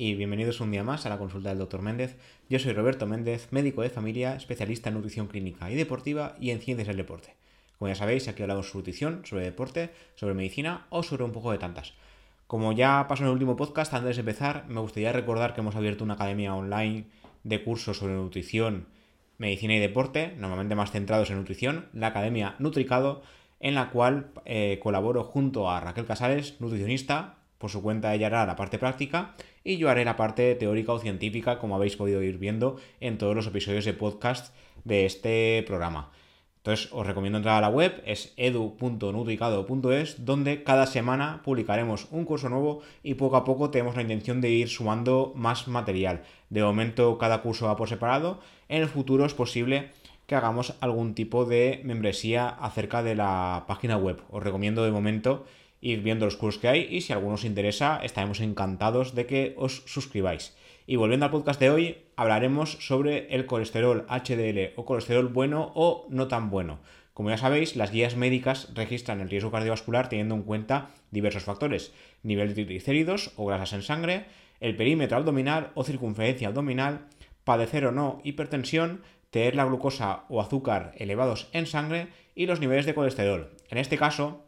y bienvenidos un día más a la consulta del Dr. Méndez. Yo soy Roberto Méndez, médico de familia, especialista en nutrición clínica y deportiva y en ciencias del deporte. Como ya sabéis, aquí hablamos sobre nutrición, sobre deporte, sobre medicina o sobre un poco de tantas. Como ya pasó en el último podcast, antes de empezar, me gustaría recordar que hemos abierto una academia online de cursos sobre nutrición, medicina y deporte, normalmente más centrados en nutrición, la Academia Nutricado, en la cual eh, colaboro junto a Raquel Casares, nutricionista, por su cuenta ella hará la parte práctica y yo haré la parte teórica o científica, como habéis podido ir viendo en todos los episodios de podcast de este programa. Entonces os recomiendo entrar a la web, es edu.nutricado.es, donde cada semana publicaremos un curso nuevo y poco a poco tenemos la intención de ir sumando más material. De momento cada curso va por separado, en el futuro es posible que hagamos algún tipo de membresía acerca de la página web. Os recomiendo de momento ir viendo los cursos que hay y si alguno os interesa estaremos encantados de que os suscribáis. Y volviendo al podcast de hoy, hablaremos sobre el colesterol HDL o colesterol bueno o no tan bueno. Como ya sabéis, las guías médicas registran el riesgo cardiovascular teniendo en cuenta diversos factores, nivel de triglicéridos o grasas en sangre, el perímetro abdominal o circunferencia abdominal, padecer o no hipertensión, tener la glucosa o azúcar elevados en sangre y los niveles de colesterol. En este caso,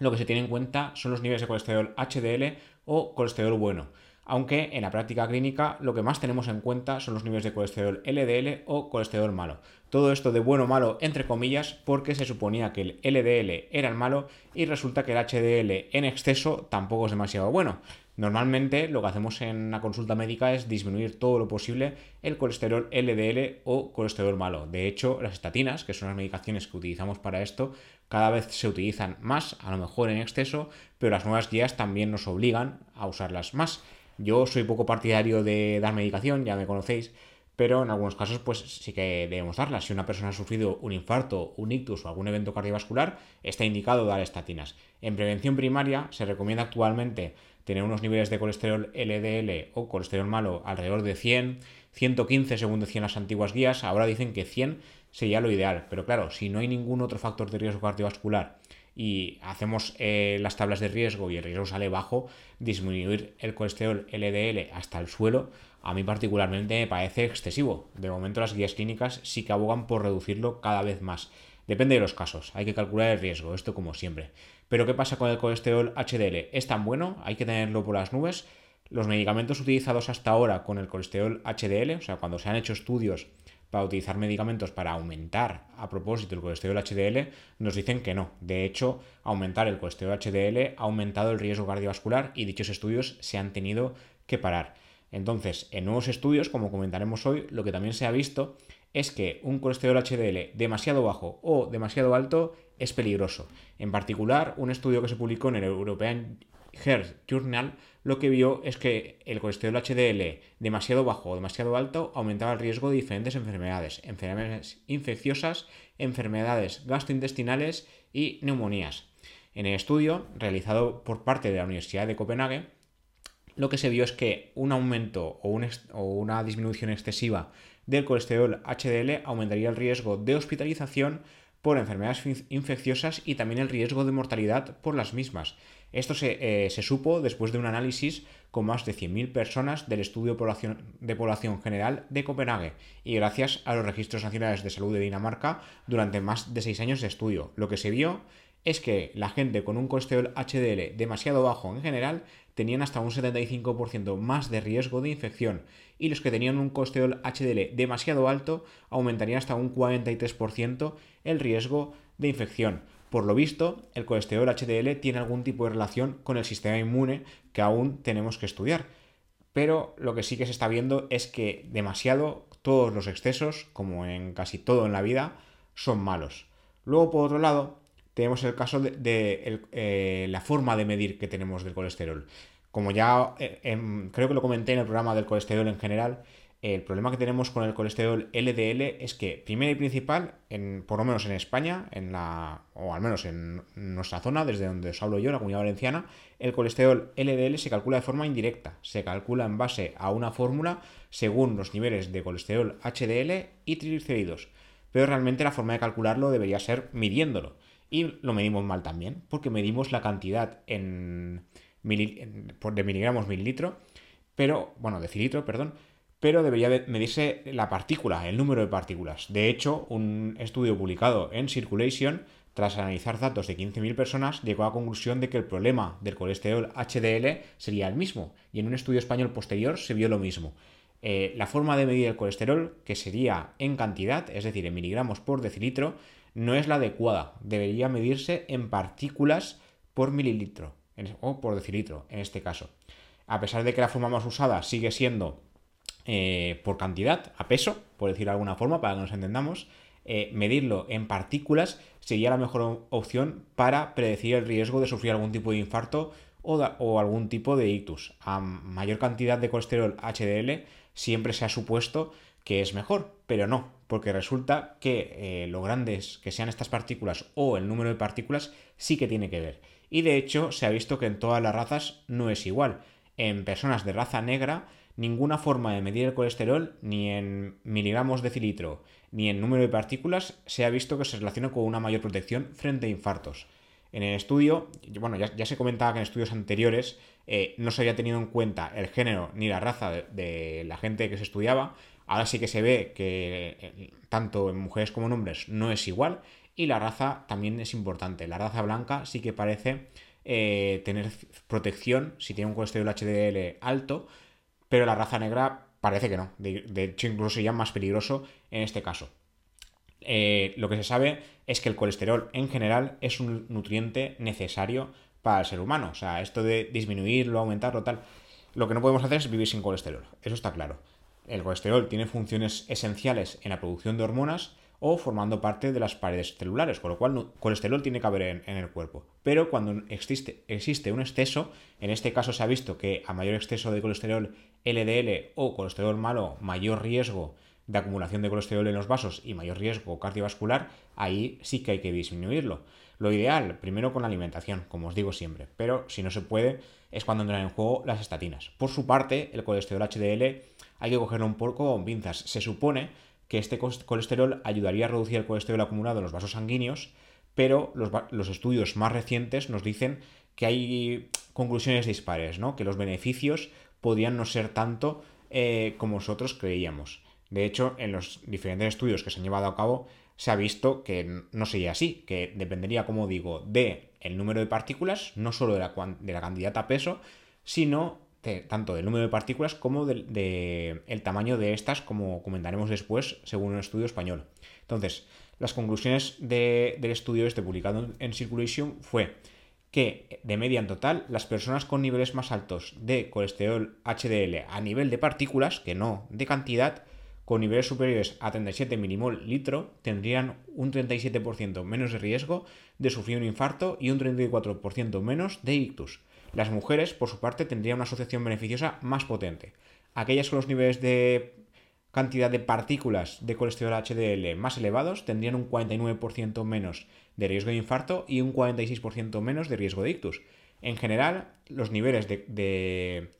lo que se tiene en cuenta son los niveles de colesterol HDL o colesterol bueno aunque en la práctica clínica lo que más tenemos en cuenta son los niveles de colesterol LDL o colesterol malo. Todo esto de bueno o malo entre comillas porque se suponía que el LDL era el malo y resulta que el HDL en exceso tampoco es demasiado bueno. Normalmente lo que hacemos en la consulta médica es disminuir todo lo posible el colesterol LDL o colesterol malo. De hecho, las estatinas, que son las medicaciones que utilizamos para esto, cada vez se utilizan más, a lo mejor en exceso, pero las nuevas guías también nos obligan a usarlas más. Yo soy poco partidario de dar medicación, ya me conocéis, pero en algunos casos pues sí que debemos darla. Si una persona ha sufrido un infarto, un ictus o algún evento cardiovascular, está indicado dar estatinas. En prevención primaria se recomienda actualmente tener unos niveles de colesterol LDL o colesterol malo alrededor de 100, 115 según decían las antiguas guías, ahora dicen que 100 sería lo ideal, pero claro, si no hay ningún otro factor de riesgo cardiovascular y hacemos eh, las tablas de riesgo y el riesgo sale bajo, disminuir el colesterol LDL hasta el suelo, a mí particularmente me parece excesivo. De momento las guías clínicas sí que abogan por reducirlo cada vez más. Depende de los casos, hay que calcular el riesgo, esto como siempre. Pero ¿qué pasa con el colesterol HDL? ¿Es tan bueno? ¿Hay que tenerlo por las nubes? Los medicamentos utilizados hasta ahora con el colesterol HDL, o sea, cuando se han hecho estudios para utilizar medicamentos para aumentar a propósito el colesterol HDL, nos dicen que no. De hecho, aumentar el colesterol HDL ha aumentado el riesgo cardiovascular y dichos estudios se han tenido que parar. Entonces, en nuevos estudios, como comentaremos hoy, lo que también se ha visto es que un colesterol HDL demasiado bajo o demasiado alto es peligroso. En particular, un estudio que se publicó en el European Heart Journal lo que vio es que el colesterol HDL demasiado bajo o demasiado alto aumentaba el riesgo de diferentes enfermedades, enfermedades infecciosas, enfermedades gastrointestinales y neumonías. En el estudio, realizado por parte de la Universidad de Copenhague, lo que se vio es que un aumento o una disminución excesiva del colesterol HDL aumentaría el riesgo de hospitalización por enfermedades infecciosas y también el riesgo de mortalidad por las mismas. Esto se, eh, supo después de un análisis con más de 100.000 personas del Estudio de población, General de Copenhague y gracias a los registros nacionales de salud de Dinamarca durante más de 6 años de estudio. Lo que se vio es que la gente con un colesterol HDL demasiado bajo en general tenían hasta un 75% más de riesgo de infección y los que tenían un colesterol HDL demasiado alto aumentarían hasta un 43% el riesgo de infección. Por lo visto, el colesterol HDL tiene algún tipo de relación con el sistema inmune que aún tenemos que estudiar. Pero lo que sí que se está viendo es que demasiado todos los excesos, como en casi todo en la vida, son malos. Luego, por otro lado, tenemos el caso de, eh, la forma de medir que tenemos del colesterol. Como ya eh, em, creo que lo comenté en el programa del colesterol en general, el problema que tenemos con el colesterol LDL es que, primero y principal, en, por lo menos en España, en la, o al menos en nuestra zona, desde donde os hablo yo, la comunidad valenciana, el colesterol LDL se calcula de forma indirecta. Se calcula en base a una fórmula según los niveles de colesterol HDL y triglicéridos. Pero realmente la forma de calcularlo debería ser midiéndolo. Y lo medimos mal también, porque medimos la cantidad en, de miligramos mililitro pero, bueno, decilitro, perdón, pero debería medirse la partícula, el número de partículas. De hecho, un estudio publicado en Circulation, tras analizar datos de 15.000 personas, llegó a la conclusión de que el problema del colesterol HDL sería el mismo, y en un estudio español posterior se vio lo mismo. Eh, la forma de medir el colesterol, que sería en cantidad, es decir, en miligramos por decilitro, no es la adecuada. Debería medirse en partículas por mililitro, o por decilitro, en este caso. A pesar de que la forma más usada sigue siendo eh, por cantidad, a peso, por decir de alguna forma, para que nos entendamos, eh, medirlo en partículas sería la mejor opción para predecir el riesgo de sufrir algún tipo de infarto o, algún tipo de ictus. A mayor cantidad de colesterol HDL siempre se ha supuesto que es mejor, pero no, porque resulta que eh, lo grandes que sean estas partículas o el número de partículas sí que tiene que ver. Y de hecho se ha visto que en todas las razas no es igual. En personas de raza negra, ninguna forma de medir el colesterol, ni en miligramos de cilitro, ni en número de partículas, se ha visto que se relaciona con una mayor protección frente a infartos. En el estudio, bueno, ya, se comentaba que en estudios anteriores eh, no se había tenido en cuenta el género ni la raza de, la gente que se estudiaba. Ahora sí que se ve que eh, tanto en mujeres como en hombres no es igual y la raza también es importante. La raza blanca sí que parece eh, tener protección si tiene un colesterol HDL alto, pero la raza negra parece que no. De, hecho, incluso sería más peligroso en este caso. Eh, lo que se sabe es que el colesterol en general es un nutriente necesario para el ser humano. O sea, esto de disminuirlo, aumentarlo, tal. Lo que no podemos hacer es vivir sin colesterol. Eso está claro. El colesterol tiene funciones esenciales en la producción de hormonas o formando parte de las paredes celulares, con lo cual colesterol tiene que haber en, el cuerpo. Pero cuando existe, existe un exceso, en este caso se ha visto que a mayor exceso de colesterol LDL o colesterol malo, mayor riesgo de acumulación de colesterol en los vasos y mayor riesgo cardiovascular, ahí sí que hay que disminuirlo. Lo ideal, primero con la alimentación, como os digo siempre, pero si no se puede, es cuando entran en juego las estatinas. Por su parte, el colesterol HDL hay que cogerlo un poco con pinzas. Se supone que este colesterol ayudaría a reducir el colesterol acumulado en los vasos sanguíneos, pero los, estudios más recientes nos dicen que hay conclusiones dispares, ¿no? que los beneficios podrían no ser tanto eh, como nosotros creíamos. De hecho, en los diferentes estudios que se han llevado a cabo, se ha visto que no sería así, que dependería, como digo, de el número de partículas, no solo de la, de la cantidad a peso, sino tanto del número de partículas como del de, el tamaño de estas, como comentaremos después, según un estudio español. Entonces, las conclusiones del estudio este publicado en Circulation fue que de media en total las personas con niveles más altos de colesterol HDL a nivel de partículas, que no de cantidad, con niveles superiores a 37 milimol litro tendrían un 37% menos de riesgo de sufrir un infarto y un 34% menos de ictus. Las mujeres, por su parte, tendrían una asociación beneficiosa más potente. Aquellas con los niveles de cantidad de partículas de colesterol HDL más elevados tendrían un 49% menos de riesgo de infarto y un 46% menos de riesgo de ictus. En general, los niveles de, de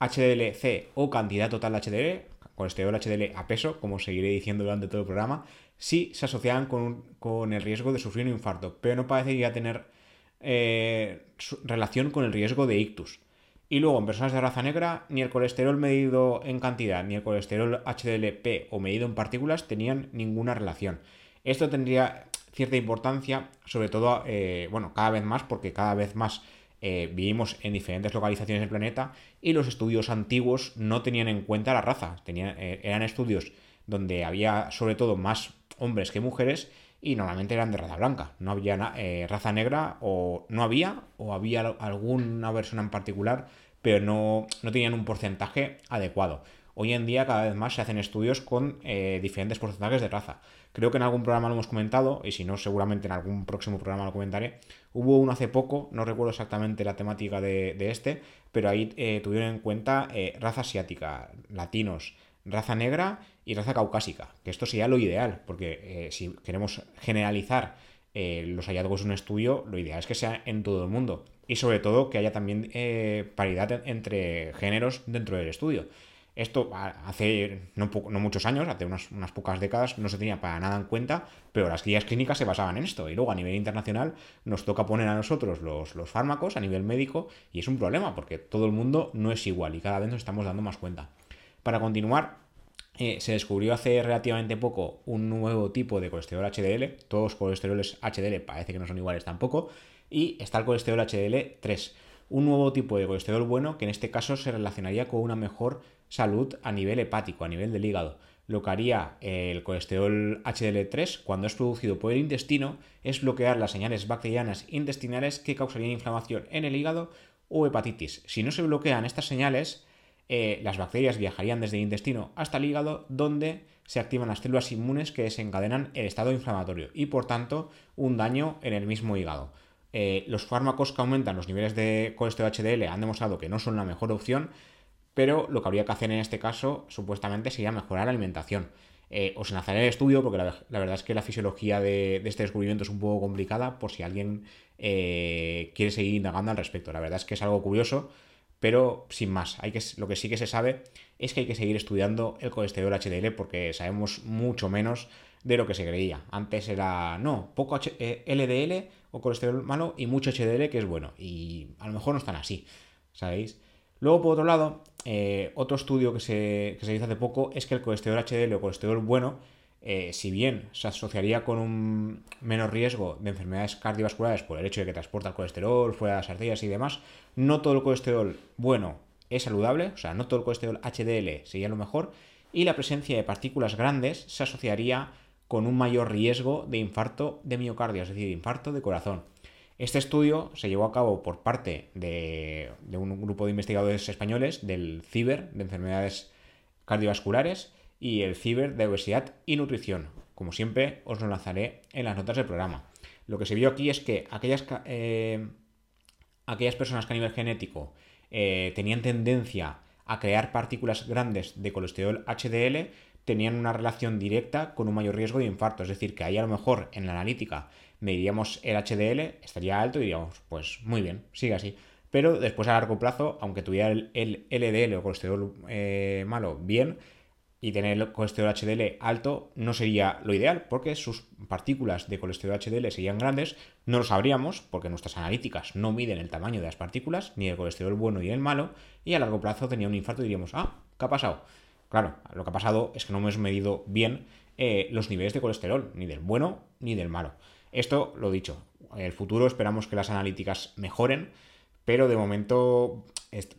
HDL-C o cantidad total de HDL colesterol HDL a peso, como seguiré diciendo durante todo el programa, sí se asociaban con, el riesgo de sufrir un infarto, pero no parecería tener eh, relación con el riesgo de ictus. Y luego, en personas de raza negra, ni el colesterol medido en cantidad, ni el colesterol HDLP o medido en partículas tenían ninguna relación. Esto tendría cierta importancia, sobre todo, eh, bueno, cada vez más, porque cada vez más eh, vivimos en diferentes localizaciones del planeta y los estudios antiguos no tenían en cuenta la raza. Tenían, eran estudios donde había sobre todo más hombres que mujeres y normalmente eran de raza blanca. No había eh, raza negra o no había o había alguna versión en particular, pero no, no tenían un porcentaje adecuado. Hoy en día cada vez más se hacen estudios con diferentes porcentajes de raza. Creo que en algún programa lo hemos comentado, y si no, seguramente en algún próximo programa lo comentaré. Hubo uno hace poco, no recuerdo exactamente la temática de, este, pero ahí eh, tuvieron en cuenta eh, raza asiática, latinos, raza negra y raza caucásica, que esto sería lo ideal, porque eh, si queremos generalizar los hallazgos de un estudio, lo ideal es que sea en todo el mundo y sobre todo que haya también paridad entre géneros dentro del estudio. Esto hace no, muchos años, hace unas, pocas décadas, no se tenía para nada en cuenta, pero las guías clínicas se basaban en esto. Y luego a nivel internacional nos toca poner a nosotros los, los fármacos a nivel médico y es un problema porque todo el mundo no es igual y cada vez nos estamos dando más cuenta. Para continuar, eh, se descubrió hace relativamente poco un nuevo tipo de colesterol HDL. Todos los colesteroles HDL parece que no son iguales tampoco. Y está el colesterol HDL3 un nuevo tipo de colesterol bueno que en este caso se relacionaría con una mejor salud a nivel hepático, a nivel del hígado. Lo que haría el colesterol HDL3 cuando es producido por el intestino es bloquear las señales bacterianas intestinales que causarían inflamación en el hígado o hepatitis. Si no se bloquean estas señales, eh, las bacterias viajarían desde el intestino hasta el hígado, donde se activan las células inmunes que desencadenan el estado inflamatorio y por tanto un daño en el mismo hígado. Eh, los fármacos que aumentan los niveles de colesterol HDL han demostrado que no son la mejor opción, pero lo que habría que hacer en este caso supuestamente sería mejorar la alimentación. Eh, os enlazaré el estudio porque la, verdad es que la fisiología de, este descubrimiento es un poco complicada por si alguien quiere seguir indagando al respecto. La verdad es que es algo curioso, pero sin más. Hay que, lo que sí que se sabe es que hay que seguir estudiando el colesterol HDL porque sabemos mucho menos de lo que se creía. Antes era, no, poco LDL eh, o colesterol malo y mucho HDL que es bueno. Y a lo mejor no están así, ¿sabéis? Luego, por otro lado, eh, otro estudio que se, que se, hizo hace poco es que el colesterol HDL o colesterol bueno, eh, si bien se asociaría con un menor riesgo de enfermedades cardiovasculares por el hecho de que transporta el colesterol fuera de las arterias y demás, no todo el colesterol bueno es saludable, o sea, no todo el colesterol HDL sería lo mejor, y la presencia de partículas grandes se asociaría con un mayor riesgo de infarto de miocardio, es decir, infarto de corazón. Este estudio se llevó a cabo por parte de, un grupo de investigadores españoles del CIBER de enfermedades cardiovasculares y el CIBER de obesidad y nutrición. Como siempre, os lo lanzaré en las notas del programa. Lo que se vio aquí es que aquellas, eh, aquellas personas que a nivel genético eh, tenían tendencia a crear partículas grandes de colesterol HDL tenían una relación directa con un mayor riesgo de infarto. Es decir, que ahí a lo mejor en la analítica mediríamos el HDL, estaría alto y diríamos, pues muy bien, sigue así. Pero después a largo plazo, aunque tuviera el, LDL o colesterol eh, malo bien y tener el colesterol HDL alto, no sería lo ideal porque sus partículas de colesterol HDL serían grandes. No lo sabríamos porque nuestras analíticas no miden el tamaño de las partículas, ni el colesterol bueno ni el malo, y a largo plazo tenía un infarto y diríamos, ah, ¿qué ha pasado? Claro, lo que ha pasado es que no hemos medido bien eh, los niveles de colesterol, ni del bueno ni del malo. Esto, lo dicho, en el futuro esperamos que las analíticas mejoren, pero de momento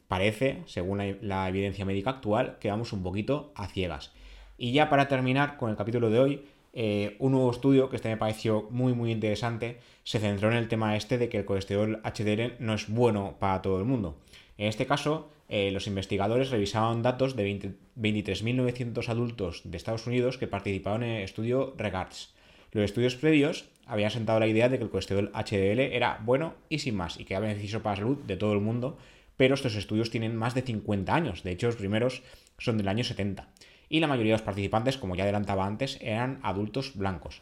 parece, según la, evidencia médica actual, que vamos un poquito a ciegas. Y ya para terminar con el capítulo de hoy, eh, un nuevo estudio que este me pareció muy muy interesante se centró en el tema este de que el colesterol HDL no es bueno para todo el mundo. En este caso, eh, los investigadores revisaban datos de 23.900 adultos de Estados Unidos que participaban en el estudio REGARDS. Los estudios previos habían sentado la idea de que el colesterol HDL era bueno y sin más, y que era beneficioso para la salud de todo el mundo, pero estos estudios tienen más de 50 años, de hecho los primeros son del año 70, y la mayoría de los participantes, como ya adelantaba antes, eran adultos blancos.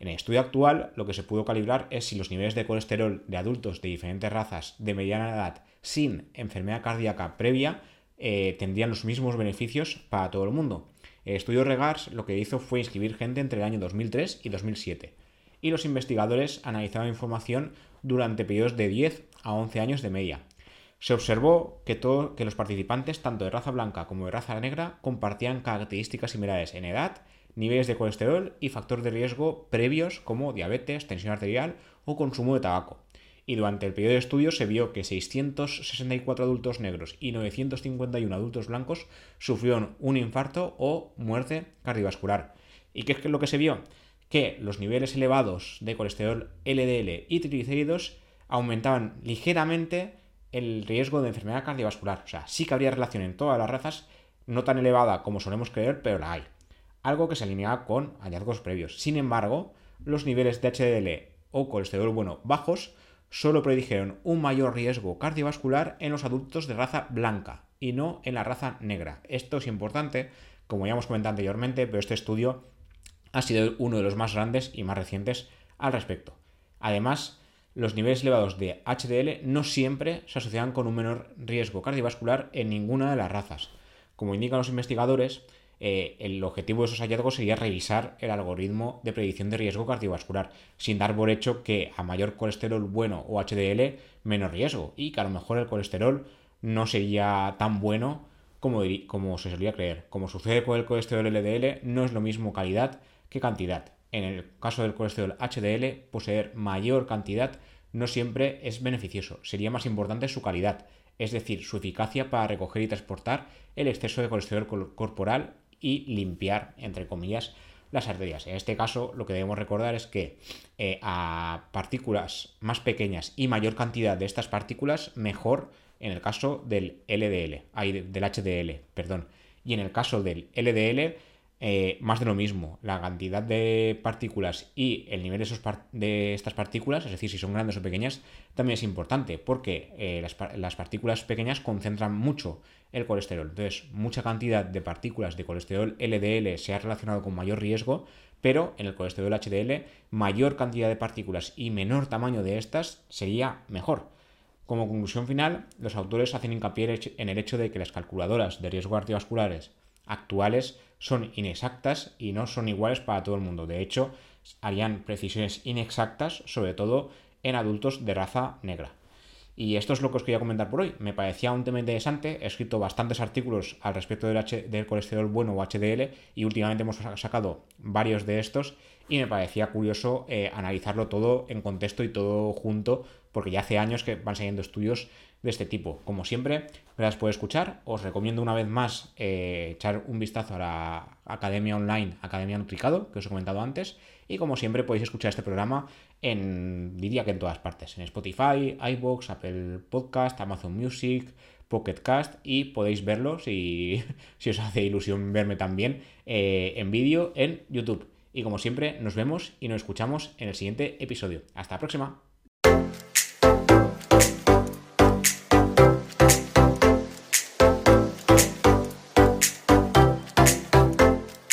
En el estudio actual, lo que se pudo calibrar es si los niveles de colesterol de adultos de diferentes razas de mediana edad sin enfermedad cardíaca previa eh, tendrían los mismos beneficios para todo el mundo. El estudio REGARS lo que hizo fue inscribir gente entre el año 2003 y 2007, y los investigadores analizaban información durante periodos de 10 a 11 años de media. Se observó que, que los participantes, tanto de raza blanca como de raza negra, compartían características similares en edad, niveles de colesterol y factor de riesgo previos como diabetes, tensión arterial o consumo de tabaco y durante el periodo de estudio se vio que 664 adultos negros y 951 adultos blancos sufrieron un infarto o muerte cardiovascular. ¿Y qué es lo que se vio? Que los niveles elevados de colesterol LDL y triglicéridos aumentaban ligeramente el riesgo de enfermedad cardiovascular. O sea, sí que habría relación en todas las razas, no tan elevada como solemos creer, pero la hay. Algo que se alineaba con hallazgos previos. Sin embargo, los niveles de HDL o colesterol bueno bajos solo predijeron un mayor riesgo cardiovascular en los adultos de raza blanca y no en la raza negra. Esto es importante, como ya hemos comentado anteriormente, pero este estudio ha sido uno de los más grandes y más recientes al respecto. Además, los niveles elevados de HDL no siempre se asocian con un menor riesgo cardiovascular en ninguna de las razas. Como indican los investigadores, eh, el objetivo de esos hallazgos sería revisar el algoritmo de predicción de riesgo cardiovascular, sin dar por hecho que a mayor colesterol bueno o HDL, menos riesgo, y que a lo mejor el colesterol no sería tan bueno como, como se solía creer. Como sucede con el colesterol LDL, no es lo mismo calidad que cantidad. En el caso del colesterol HDL, poseer mayor cantidad no siempre es beneficioso, sería más importante su calidad, es decir, su eficacia para recoger y transportar el exceso de colesterol corporal y limpiar, entre comillas, las arterias. En este caso, lo que debemos recordar es que eh, a partículas más pequeñas y mayor cantidad de estas partículas, mejor en el caso del LDL, del HDL, perdón. Y en el caso del LDL, eh, más de lo mismo, la cantidad de partículas y el nivel de, estas partículas, es decir, si son grandes o pequeñas, también es importante, porque eh, las, partículas pequeñas concentran mucho el colesterol. Entonces, mucha cantidad de partículas de colesterol LDL se ha relacionado con mayor riesgo, pero en el colesterol HDL, mayor cantidad de partículas y menor tamaño de estas sería mejor. Como conclusión final, los autores hacen hincapié en el hecho de que las calculadoras de riesgo cardiovasculares actuales son inexactas y no son iguales para todo el mundo. De hecho, harían precisiones inexactas, sobre todo en adultos de raza negra. Y esto es lo que os quería comentar por hoy. Me parecía un tema interesante. He escrito bastantes artículos al respecto del, del colesterol bueno o HDL y últimamente hemos sacado varios de estos y me parecía curioso eh, analizarlo todo en contexto y todo junto porque ya hace años que van saliendo estudios de este tipo. Como siempre, gracias por escuchar. Os recomiendo una vez más eh, echar un vistazo a la academia online, Academia Nutricado, que os he comentado antes. Y como siempre, podéis escuchar este programa en, diría que en todas partes, en Spotify, iBox, Apple Podcast, Amazon Music, Pocket Cast y podéis verlo si, si os hace ilusión verme también eh, en vídeo en YouTube. Y como siempre, nos vemos y nos escuchamos en el siguiente episodio. Hasta la próxima.